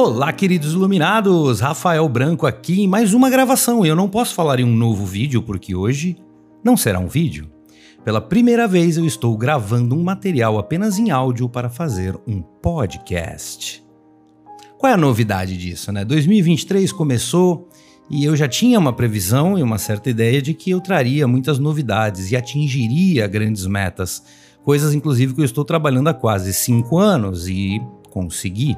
Olá, queridos iluminados! Rafael Branco aqui em mais uma gravação. Eu não posso falar em um novo vídeo porque hoje não será um vídeo. Pela primeira vez eu estou gravando um material apenas em áudio para fazer um podcast. Qual é a novidade disso, né? 2023 começou e eu já tinha uma previsão e uma certa ideia de que eu traria muitas novidades e atingiria grandes metas, coisas inclusive que eu estou trabalhando há quase cinco anos e consegui.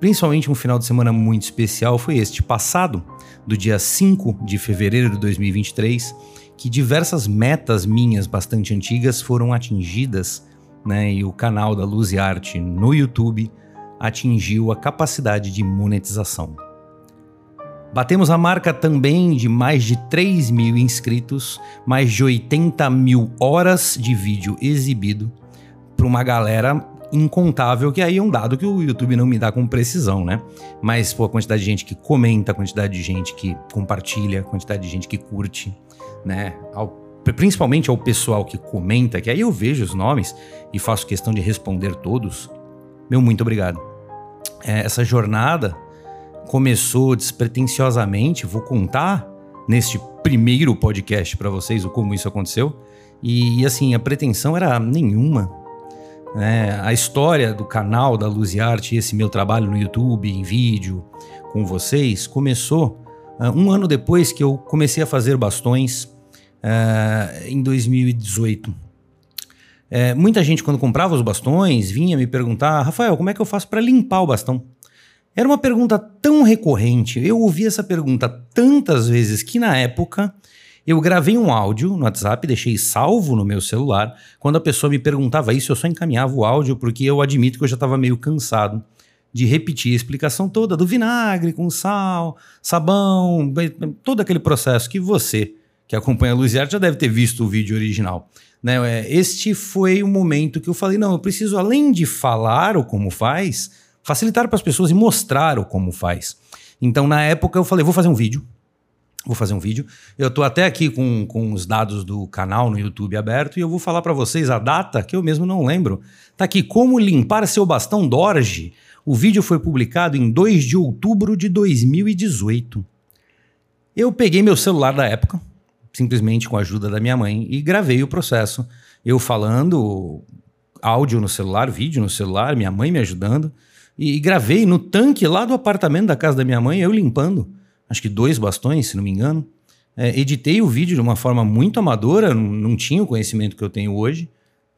Principalmente um final de semana muito especial foi este passado, do dia 5 de fevereiro de 2023, que diversas metas minhas bastante antigas foram atingidas, né? E o canal da Luz e Arte no YouTube atingiu a capacidade de monetização. Batemos a marca também de mais de 3 mil inscritos, mais de 80 mil horas de vídeo exibido para uma galera incontável, que aí é um dado que o YouTube não me dá com precisão, né? Mas, pô, a quantidade de gente que comenta, a quantidade de gente que compartilha, a quantidade de gente que curte, né? Ao, principalmente ao pessoal que comenta, que aí eu vejo os nomes e faço questão de responder todos. Meu muito obrigado. É, essa jornada começou despretensiosamente, vou contar neste primeiro podcast para vocês o como isso aconteceu. E, e assim, a pretensão era nenhuma, né? A história do canal da Luz e Arte, esse meu trabalho no YouTube, em vídeo, com vocês, começou uh, um ano depois que eu comecei a fazer bastões uh, em 2018. É, muita gente, quando comprava os bastões, vinha me perguntar: Rafael, como é que eu faço para limpar o bastão? Era uma pergunta tão recorrente, eu ouvi essa pergunta tantas vezes que na época eu gravei um áudio no WhatsApp, deixei salvo no meu celular. Quando a pessoa me perguntava isso, eu só encaminhava o áudio, porque eu admito que eu já estava meio cansado de repetir a explicação toda do vinagre com sal, sabão, todo aquele processo que você, que acompanha a Luz Arte, já deve ter visto o vídeo original. Né? É, este foi o momento que eu falei: não, eu preciso, além de falar o como faz, facilitar para as pessoas e mostrar o como faz. Então, na época, eu falei: vou fazer um vídeo Vou fazer um vídeo. Eu estou até aqui com, com os dados do canal no YouTube aberto e eu vou falar para vocês a data que eu mesmo não lembro. Tá aqui como limpar seu bastão Dorje. O vídeo foi publicado em 2 de outubro de 2018. Eu peguei meu celular da época, simplesmente com a ajuda da minha mãe, e gravei o processo. Eu falando, áudio no celular, vídeo no celular, minha mãe me ajudando, e gravei no tanque lá do apartamento da casa da minha mãe, eu limpando acho que dois bastões, se não me engano. É, editei o vídeo de uma forma muito amadora, não, tinha o conhecimento que eu tenho hoje.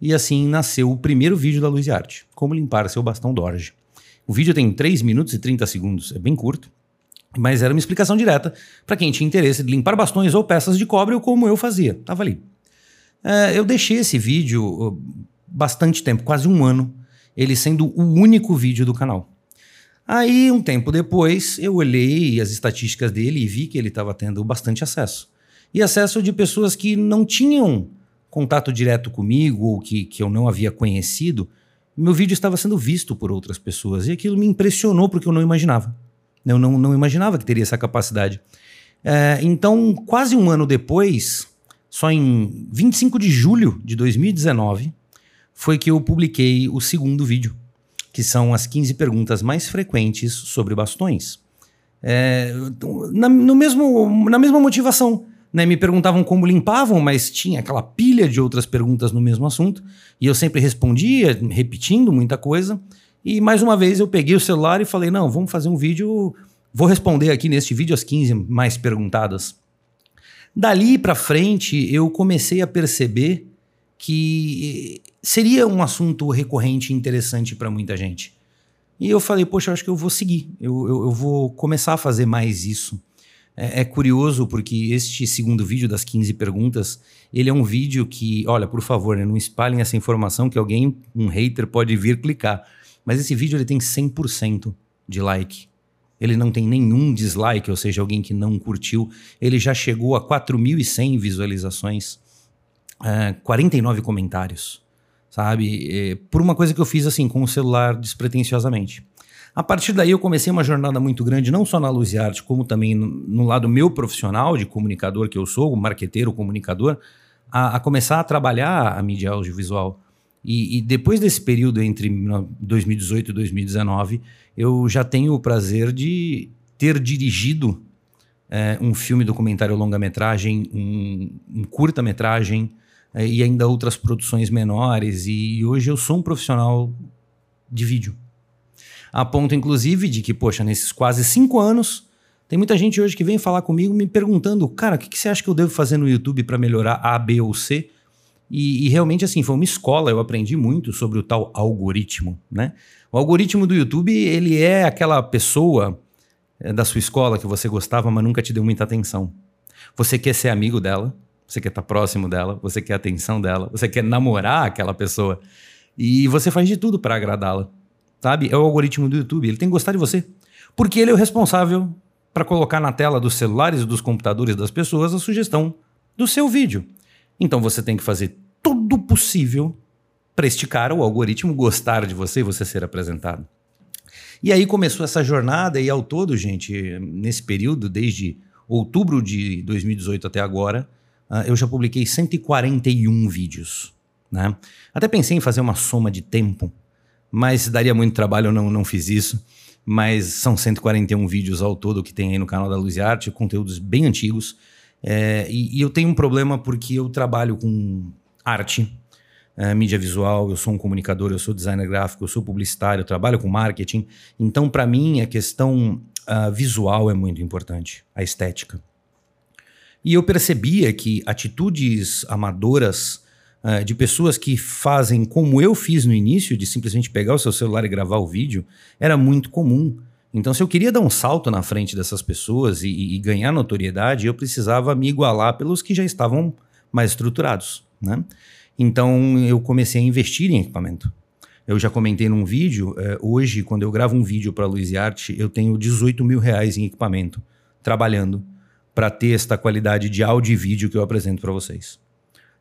E assim nasceu o primeiro vídeo da Luz e Arte, como limpar seu bastão Dorje. O vídeo tem 3 minutos e 30 segundos, é bem curto, mas era uma explicação direta para quem tinha interesse de limpar bastões ou peças de cobre ou como eu fazia. Tava ali. É, eu deixei esse vídeo bastante tempo, quase um ano, ele sendo o único vídeo do canal. Aí, um tempo depois, eu olhei as estatísticas dele e vi que ele estava tendo bastante acesso. E acesso de pessoas que não tinham contato direto comigo ou que, que eu não havia conhecido. Meu vídeo estava sendo visto por outras pessoas e aquilo me impressionou porque eu não imaginava. Eu não, não imaginava que teria essa capacidade. É, então, quase um ano depois, só em 25 de julho de 2019, foi que eu publiquei o segundo vídeo que são as 15 perguntas mais frequentes sobre bastões. É, na, no mesmo, na mesma motivação. Né? Me perguntavam como limpavam, mas tinha aquela pilha de outras perguntas no mesmo assunto. E eu sempre respondia, repetindo muita coisa. E mais uma vez eu peguei o celular e falei: não, vamos fazer um vídeo. Vou responder aqui neste vídeo as 15 mais perguntadas. Dali para frente eu comecei a perceber que seria um assunto recorrente e interessante para muita gente. E eu falei, poxa, acho que eu vou seguir, eu, eu, eu vou começar a fazer mais isso. É, é, curioso porque este segundo vídeo das 15 perguntas, ele é um vídeo que, olha, por favor, né, não espalhem essa informação que alguém, um hater, pode vir clicar. Mas esse vídeo ele tem 100% de like. Ele não tem nenhum dislike, ou seja, alguém que não curtiu. Ele já chegou a 4.100 visualizações, é, 49 comentários sabe? Por uma coisa que eu fiz assim com o celular despretensiosamente. A partir daí eu comecei uma jornada muito grande, não só na Luz e Arte, como também no, no lado meu profissional de comunicador que eu sou, marqueteiro, comunicador, a, a, começar a trabalhar a mídia audiovisual. E, e, depois desse período entre 2018 e 2019, eu já tenho o prazer de ter dirigido é, um filme documentário longa-metragem, um, um curta-metragem e ainda outras produções menores. E hoje eu sou um profissional de vídeo. A ponto, inclusive, de que, poxa, nesses quase cinco anos, tem muita gente hoje que vem falar comigo me perguntando, cara, o que, que você acha que eu devo fazer no YouTube para melhorar A, B ou C? E, e, realmente, assim, foi uma escola, eu aprendi muito sobre o tal algoritmo, né? O algoritmo do YouTube, ele é aquela pessoa é, da sua escola que você gostava, mas nunca te deu muita atenção. Você quer ser amigo dela, você quer estar próximo dela, você quer a atenção dela, você quer namorar aquela pessoa. E você faz de tudo para agradá-la, sabe? É o algoritmo do YouTube, ele tem que gostar de você. Porque ele é o responsável para colocar na tela dos celulares e dos computadores das pessoas a sugestão do seu vídeo. Então você tem que fazer tudo possível para este cara, o algoritmo, gostar de você e você ser apresentado. E aí começou essa jornada, e ao todo, gente, nesse período, desde outubro de 2018 até agora, uh, eu já publiquei 141 vídeos. Né? Até pensei em fazer uma soma de tempo, mas daria muito trabalho, eu não, não fiz isso. Mas são 141 vídeos ao todo que tem aí no canal da Luz e Arte, conteúdos bem antigos. É, e, e, eu tenho um problema porque eu trabalho com arte, é, mídia visual, eu sou um comunicador, eu sou designer gráfico, eu sou publicitário, eu trabalho com marketing. Então, para mim, a questão uh, visual é muito importante, a estética. E eu percebia que atitudes amadoras uh, de pessoas que fazem como eu fiz no início, de simplesmente pegar o seu celular e gravar o vídeo, era muito comum. Então, se eu queria dar um salto na frente dessas pessoas e, e ganhar notoriedade, eu precisava me igualar pelos que já estavam mais estruturados. Né? Então, eu comecei a investir em equipamento. Eu já comentei num vídeo, eh, hoje, quando eu gravo um vídeo para a Luiz Arte, eu tenho 18 mil reais em equipamento, trabalhando, para ter esta qualidade de áudio e vídeo que eu apresento para vocês.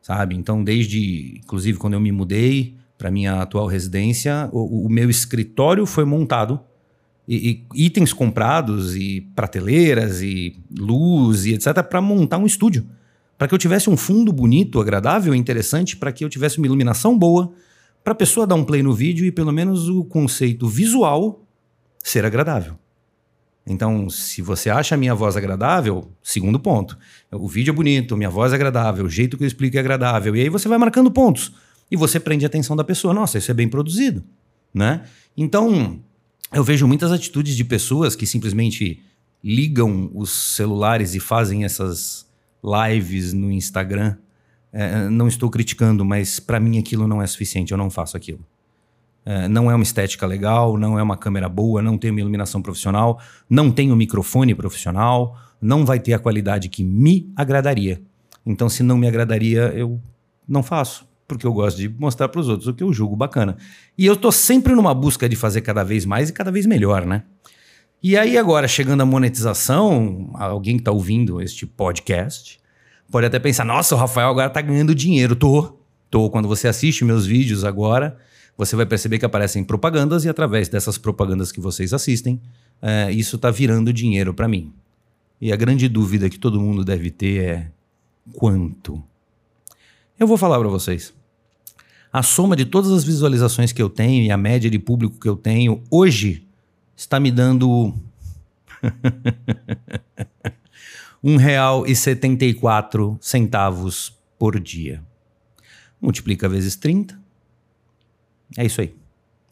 Sabe? Então, desde, inclusive, quando eu me mudei para minha atual residência, o, o meu escritório foi montado e, e itens comprados e prateleiras e luz e etc para montar um estúdio, para que eu tivesse um fundo bonito, agradável, interessante, para que eu tivesse uma iluminação boa, para a pessoa dar um play no vídeo e pelo menos o conceito visual ser agradável. Então, se você acha a minha voz agradável, segundo ponto, o vídeo é bonito, minha voz é agradável, o jeito que eu explico é agradável, e aí você vai marcando pontos e você prende a atenção da pessoa. Nossa, isso é bem produzido, né? Então, eu vejo muitas atitudes de pessoas que simplesmente ligam os celulares e fazem essas lives no Instagram. É, não estou criticando, mas para mim aquilo não é suficiente, eu não faço aquilo. É, não é uma estética legal, não é uma câmera boa, não tem uma iluminação profissional, não tem um microfone profissional, não vai ter a qualidade que me agradaria. Então, se não me agradaria, eu não faço porque eu gosto de mostrar para os outros o que eu julgo bacana. E eu estou sempre numa busca de fazer cada vez mais e cada vez melhor, né? E aí agora, chegando à monetização, alguém que está ouvindo este podcast pode até pensar, nossa, o Rafael agora está ganhando dinheiro. Tô, tô. Quando você assiste meus vídeos agora, você vai perceber que aparecem propagandas e através dessas propagandas que vocês assistem, é, isso está virando dinheiro para mim. E a grande dúvida que todo mundo deve ter é quanto? Eu vou falar para vocês a soma de todas as visualizações que eu tenho e a média de público que eu tenho hoje está me dando um real e setenta e quatro centavos por dia. Multiplica vezes 30. É isso aí.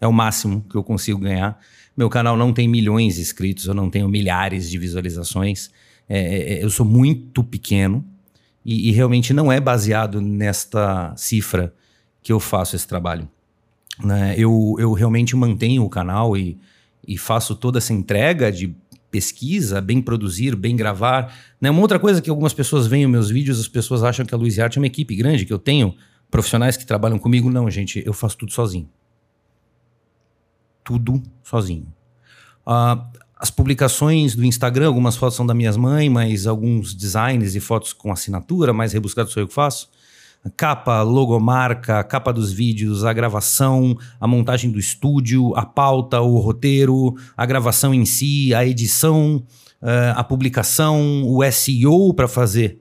É o máximo que eu consigo ganhar. Meu canal não tem milhões de inscritos, eu não tenho milhares de visualizações. É, é, é eu sou muito pequeno e, e realmente não é baseado nesta cifra que eu faço esse trabalho. Né? Eu, eu realmente mantenho o canal e, e faço toda essa entrega de pesquisa, bem produzir, bem gravar. Né? Uma outra coisa que algumas pessoas veem os meus vídeos, as pessoas acham que a Luiz Arte é uma equipe grande, que eu tenho profissionais que trabalham comigo. Não, gente, eu faço tudo sozinho. Tudo sozinho. Uh, as publicações do Instagram, algumas fotos são da minhas mães, mas alguns designs e fotos com assinatura, mais rebuscado sou eu que faço capa, logomarca, capa dos vídeos, a gravação, a montagem do estúdio, a pauta, o roteiro, a gravação em si, a edição, uh, a publicação, o SEO para fazer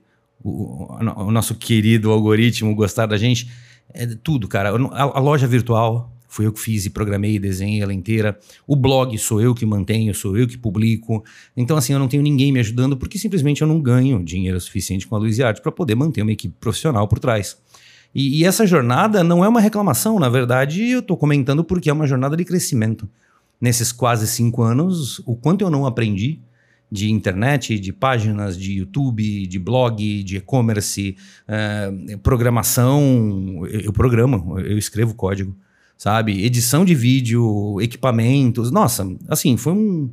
o, o, nosso querido algoritmo gostar da gente. É tudo, cara. A, a loja virtual, Fui eu que fiz e programei, desenhei ela inteira. O blog sou eu que mantenho, sou eu que publico. Então, assim, eu não tenho ninguém me ajudando porque simplesmente eu não ganho dinheiro suficiente com a Luiz Arte para poder manter uma equipe profissional por trás. E, e, essa jornada não é uma reclamação, na verdade, eu estou comentando porque é uma jornada de crescimento. Nesses quase cinco anos, o quanto eu não aprendi de internet, de páginas, de YouTube, de blog, de e-commerce, uh, programação. Eu, eu programo, eu escrevo código sabe? Edição de vídeo, equipamentos. Nossa, assim, foi um.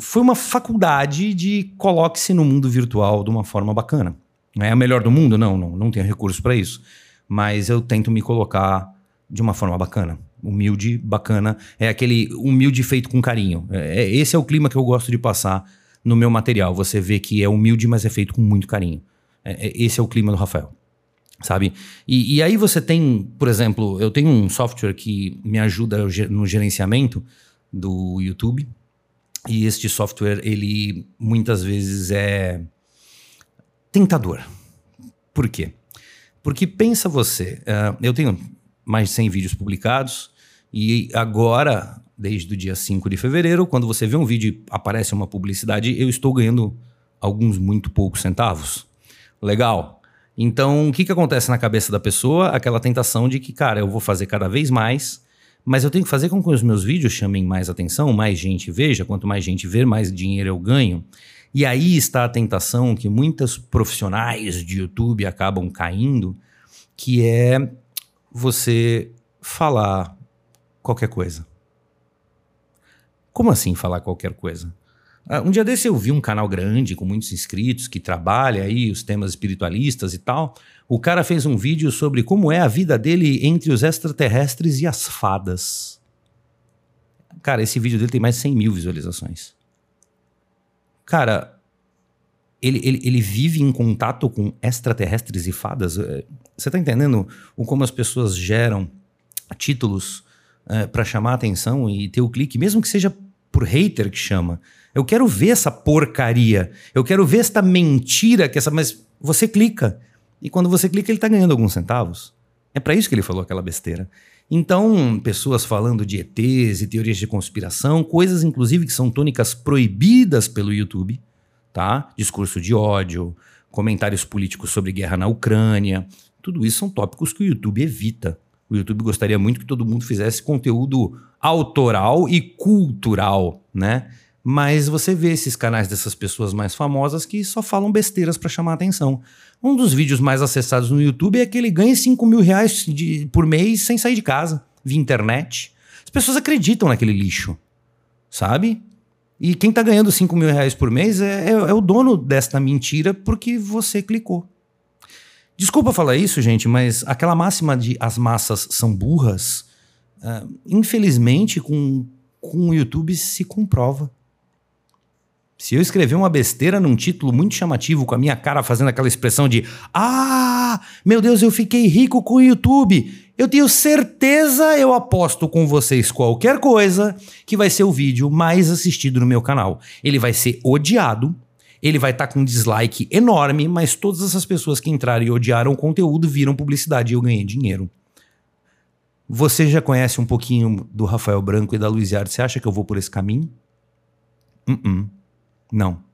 Foi uma faculdade de coloque-se no mundo virtual de uma forma bacana. É a melhor do mundo? Não, não, não tenho recurso para isso. Mas eu tento me colocar de uma forma bacana. Humilde, bacana. É aquele humilde feito com carinho. É, é, esse é o clima que eu gosto de passar no meu material. Você vê que é humilde, mas é feito com muito carinho. É, é esse é o clima do Rafael sabe? E, e, aí você tem, por exemplo, eu tenho um software que me ajuda no gerenciamento do YouTube e este software ele muitas vezes é tentador. Por quê? Porque pensa você, uh, eu tenho mais de 100 vídeos publicados e agora, desde o dia 5 de fevereiro, quando você vê um vídeo e aparece uma publicidade, eu estou ganhando alguns muito poucos centavos. Legal, então, o que, que acontece na cabeça da pessoa? Aquela tentação de que, cara, eu vou fazer cada vez mais, mas eu tenho que fazer com que os meus vídeos chamem mais atenção, mais gente veja. Quanto mais gente ver, mais dinheiro eu ganho. E aí está a tentação que muitos profissionais de YouTube acabam caindo, que é você falar qualquer coisa. Como assim falar qualquer coisa? Uh, um dia desse eu vi um canal grande com muitos inscritos que trabalha aí os temas espiritualistas e tal. O cara fez um vídeo sobre como é a vida dele entre os extraterrestres e as fadas. Cara, esse vídeo dele tem mais de 100 mil visualizações. Cara, ele, ele, ele vive em contato com extraterrestres e fadas. É, você tá entendendo o como as pessoas geram títulos é, para chamar atenção e ter o clique, mesmo que seja por hater que chama. Eu quero ver essa porcaria. Eu quero ver esta mentira que essa. Mas você clica. E quando você clica, ele está ganhando alguns centavos. É para isso que ele falou aquela besteira. Então, pessoas falando de ETs e teorias de conspiração, coisas inclusive que são tônicas proibidas pelo YouTube, tá? Discurso de ódio, comentários políticos sobre guerra na Ucrânia, tudo isso são tópicos que o YouTube evita. O YouTube gostaria muito que todo mundo fizesse conteúdo autoral e cultural, né? Mas você vê esses canais dessas pessoas mais famosas que só falam besteiras para chamar atenção. Um dos vídeos mais acessados no YouTube é que ele ganha 5 mil reais de, por mês sem sair de casa, via internet. As pessoas acreditam naquele lixo, sabe? E quem tá ganhando 5 mil reais por mês é, é, é o dono desta mentira porque você clicou. Desculpa falar isso, gente, mas aquela máxima de as massas são burras, uh, infelizmente, com, com o YouTube se comprova. Se eu escrever uma besteira num título muito chamativo, com a minha cara fazendo aquela expressão de Ah, meu Deus, eu fiquei rico com o YouTube. Eu tenho certeza, eu aposto com vocês qualquer coisa, que vai ser o vídeo mais assistido no meu canal. Ele vai ser odiado, ele vai estar tá com um dislike enorme, mas todas essas pessoas que entraram e odiaram o conteúdo viram publicidade e eu ganhei dinheiro. Você já conhece um pouquinho do Rafael Branco e da Luiz Yard? Você acha que eu vou por esse caminho? Uh, -uh. Não.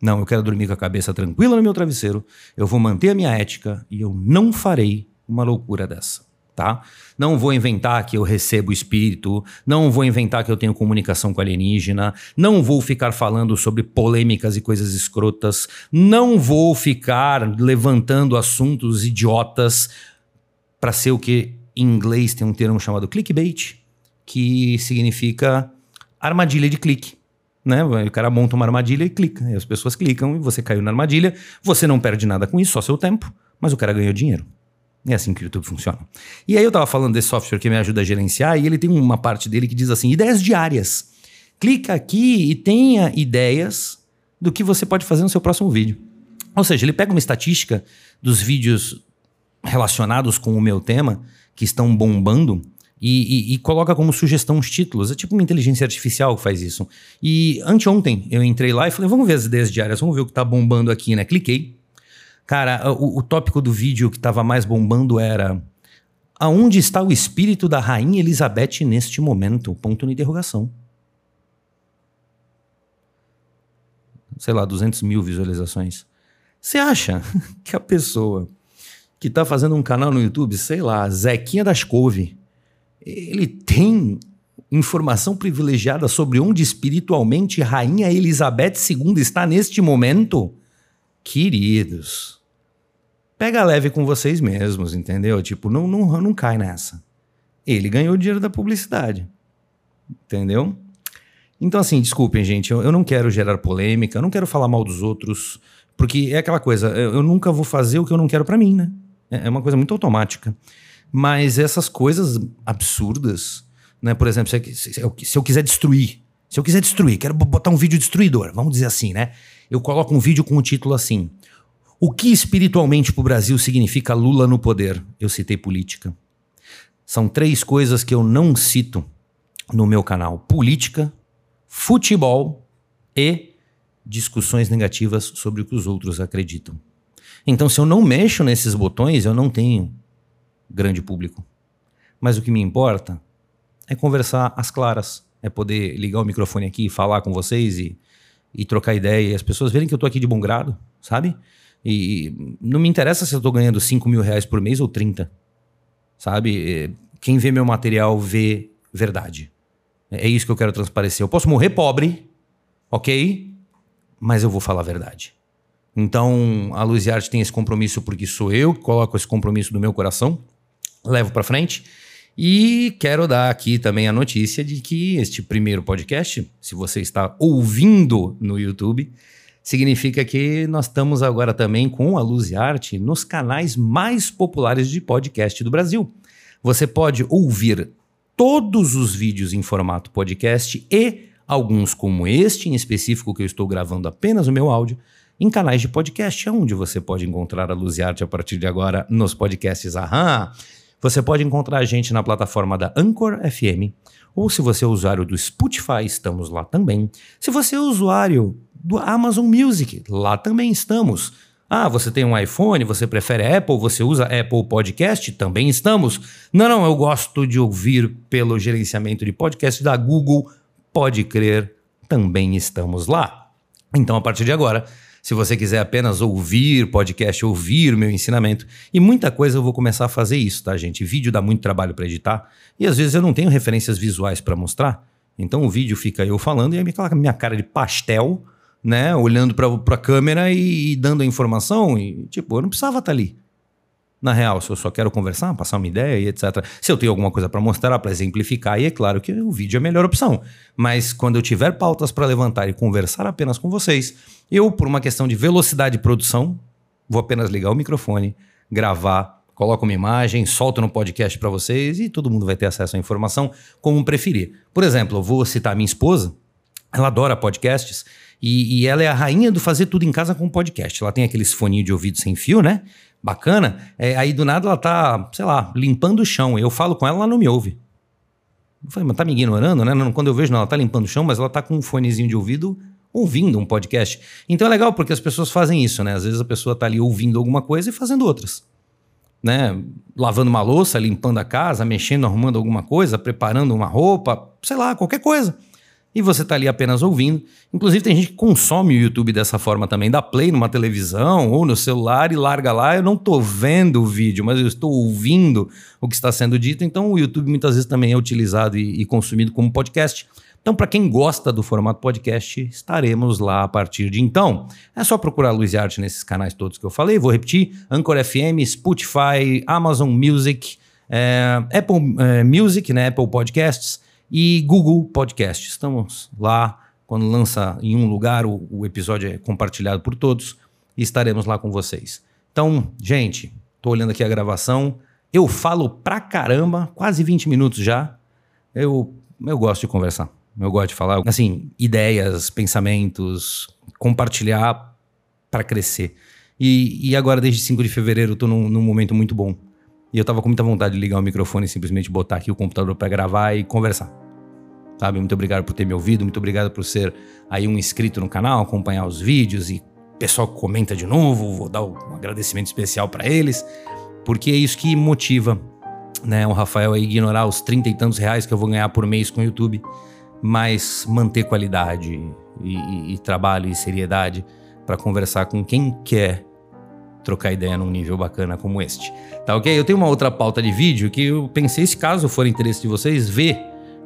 Não, eu quero dormir com a cabeça tranquila no meu travesseiro. Eu vou manter a minha ética e eu não farei uma loucura dessa, tá? Não vou inventar que eu recebo espírito, não vou inventar que eu tenho comunicação com alienígena, não vou ficar falando sobre polêmicas e coisas escrotas, não vou ficar levantando assuntos idiotas para ser o que em inglês tem um termo chamado clickbait, que significa armadilha de clique né? O cara monta uma armadilha e clica. E as pessoas clicam e você caiu na armadilha. Você não perde nada com isso, só seu tempo, mas o cara ganhou dinheiro. É assim que o YouTube funciona. E aí eu tava falando desse software que me ajuda a gerenciar e ele tem uma parte dele que diz assim: ideias diárias. Clica aqui e tenha ideias do que você pode fazer no seu próximo vídeo. Ou seja, ele pega uma estatística dos vídeos relacionados com o meu tema que estão bombando e, e, e, coloca como sugestão os títulos. É tipo uma inteligência artificial que faz isso. E anteontem eu entrei lá e falei: vamos ver as ideias diárias, vamos ver o que tá bombando aqui, né? Cliquei. Cara, o, o tópico do vídeo que tava mais bombando era Aonde está o espírito da rainha Elizabeth neste momento? Ponto de interrogação. Sei lá, 200 mil visualizações. Você acha que a pessoa que está fazendo um canal no YouTube, sei lá, Zequinha das Couve, ele tem informação privilegiada sobre onde espiritualmente Rainha Elizabeth II está neste momento? Queridos, pega leve com vocês mesmos, entendeu? Tipo, não, não, não cai nessa. Ele ganhou o dinheiro da publicidade. Entendeu? Então, assim, desculpem, gente, eu, eu, não quero gerar polêmica, eu não quero falar mal dos outros, porque é aquela coisa, eu, eu nunca vou fazer o que eu não quero para mim, né? É, é, uma coisa muito automática. Mas essas coisas absurdas, né? Por exemplo, se, eu, se eu quiser destruir, se eu quiser destruir, quero botar um vídeo destruidor, vamos dizer assim, né? Eu coloco um vídeo com o um título assim: o que espiritualmente para o Brasil significa Lula no poder? Eu citei política. São três coisas que eu não cito no meu canal: política, futebol e discussões negativas sobre o que os outros acreditam. Então, se eu não mexo nesses botões, eu não tenho grande público. Mas o que me importa é conversar às claras, é poder ligar o microfone aqui e falar com vocês e, e trocar ideia e as pessoas verem que eu estou aqui de bom grado, sabe? E não me interessa se eu tô ganhando 5 mil reais por mês ou 30. Sabe? É, quem vê meu material vê verdade. É isso que eu quero transparecer. Eu posso morrer pobre, ok? Mas eu vou falar a verdade. Então, a Luz e Arte tem esse compromisso porque sou eu que coloco esse compromisso do meu coração, levo para frente. E quero dar aqui também a notícia de que este primeiro podcast, se você está ouvindo no YouTube, significa que nós estamos agora também com a Luz e Arte nos canais mais populares de podcast do Brasil. Você pode ouvir todos os vídeos em formato podcast e alguns como este em específico que eu estou gravando apenas o meu áudio em canais de podcast, onde você pode encontrar a Luz e Arte a partir de agora nos podcasts Aham. Você pode encontrar a gente na plataforma da Anchor FM, ou se você é usuário do Spotify, estamos lá também. Se você é usuário do Amazon Music. Lá também estamos. Ah, você tem um iPhone, você prefere Apple, você usa Apple Podcast? Também estamos. Não, não, eu gosto de ouvir pelo gerenciamento de podcast da Google. Pode crer, também estamos lá. Então, a partir de agora, se você quiser apenas ouvir podcast, ouvir meu ensinamento, e muita coisa eu vou começar a fazer isso, tá, gente? Vídeo dá muito trabalho para editar e às vezes eu não tenho referências visuais para mostrar. Então o vídeo fica eu falando e aquela minha cara de pastel né, olhando para a câmera e, e, dando a informação. E, tipo, eu não precisava estar tá ali. Na real, se eu só quero conversar, passar uma ideia e etc. Se eu tenho alguma coisa para mostrar, para exemplificar, e é claro que o vídeo é a melhor opção. Mas quando eu tiver pautas para levantar e conversar apenas com vocês, eu, por uma questão de velocidade de produção, vou apenas ligar o microfone, gravar, coloco uma imagem, solto no podcast para vocês e todo mundo vai ter acesso à informação como preferir. Por exemplo, eu vou citar minha esposa, ela adora podcasts e, e, ela é a rainha do fazer tudo em casa com podcast. Ela tem aqueles foninhos de ouvido sem fio, né? Bacana. É, aí do nada ela tá, sei lá, limpando o chão. Eu falo com ela, ela não me ouve. Eu falei, mas tá me ignorando, né? Quando eu vejo, não, ela tá limpando o chão, mas ela tá com um fonezinho de ouvido ouvindo um podcast. Então é legal porque as pessoas fazem isso, né? Às vezes a pessoa tá ali ouvindo alguma coisa e fazendo outras. Né? Lavando uma louça, limpando a casa, mexendo, arrumando alguma coisa, preparando uma roupa, sei lá, qualquer coisa e você está ali apenas ouvindo. Inclusive, tem gente que consome o YouTube dessa forma também, dá play numa televisão ou no celular e larga lá. Eu não estou vendo o vídeo, mas eu estou ouvindo o que está sendo dito. Então, o YouTube muitas vezes também é utilizado e, e consumido como podcast. Então, para quem gosta do formato podcast, estaremos lá a partir de então. É só procurar Luiz Arte nesses canais todos que eu falei. Vou repetir: Anchor FM, Spotify, Amazon Music, é, Apple é, Music, né, Apple Podcasts e Google Podcast. Estamos lá. Quando lança em um lugar, o, o episódio é compartilhado por todos e estaremos lá com vocês. Então, gente, tô olhando aqui a gravação. Eu falo pra caramba, quase 20 minutos já. Eu, eu gosto de conversar. Eu gosto de falar, assim, ideias, pensamentos, compartilhar para crescer. E, e agora, desde 5 de fevereiro, tô num, num momento muito bom. E eu tava com muita vontade de ligar o microfone e simplesmente botar aqui o computador para gravar e conversar. Sabe? Muito obrigado por ter me ouvido, muito obrigado por ser aí um inscrito no canal, acompanhar os vídeos e pessoal que comenta de novo, vou dar um agradecimento especial para eles, porque é isso que motiva né, o Rafael a ignorar os trinta e tantos reais que eu vou ganhar por mês com o YouTube, mas manter qualidade e, e, e trabalho e seriedade para conversar com quem quer trocar ideia num nível bacana como este. Tá ok? Eu tenho uma outra pauta de vídeo que eu pensei, se caso for interesse de vocês, ver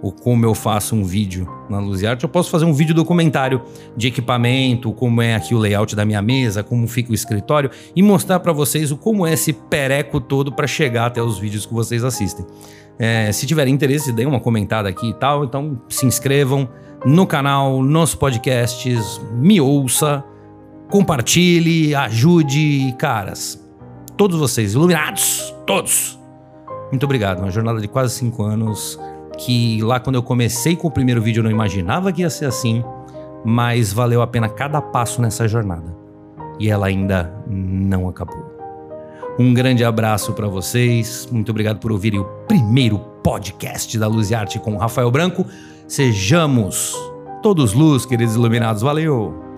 o como eu faço um vídeo na Luziarte, eu posso fazer um vídeo documentário de equipamento, como é aqui o layout da minha mesa, como fica o escritório e mostrar para vocês o como é esse pereco todo para chegar até os vídeos que vocês assistem. É, se tiverem interesse, deem uma comentada aqui e tal, então se inscrevam no canal, nos podcasts, me ouça, compartilhe, ajude, caras. Todos vocês, iluminados, todos. Muito obrigado, uma jornada de quase cinco anos que lá quando eu comecei com o primeiro vídeo eu não imaginava que ia ser assim, mas valeu a pena cada passo nessa jornada. E ela ainda não acabou. Um grande abraço para vocês. Muito obrigado por ouvirem o primeiro podcast da Luz e Arte com Rafael Branco. Sejamos todos luz, queridos iluminados. Valeu!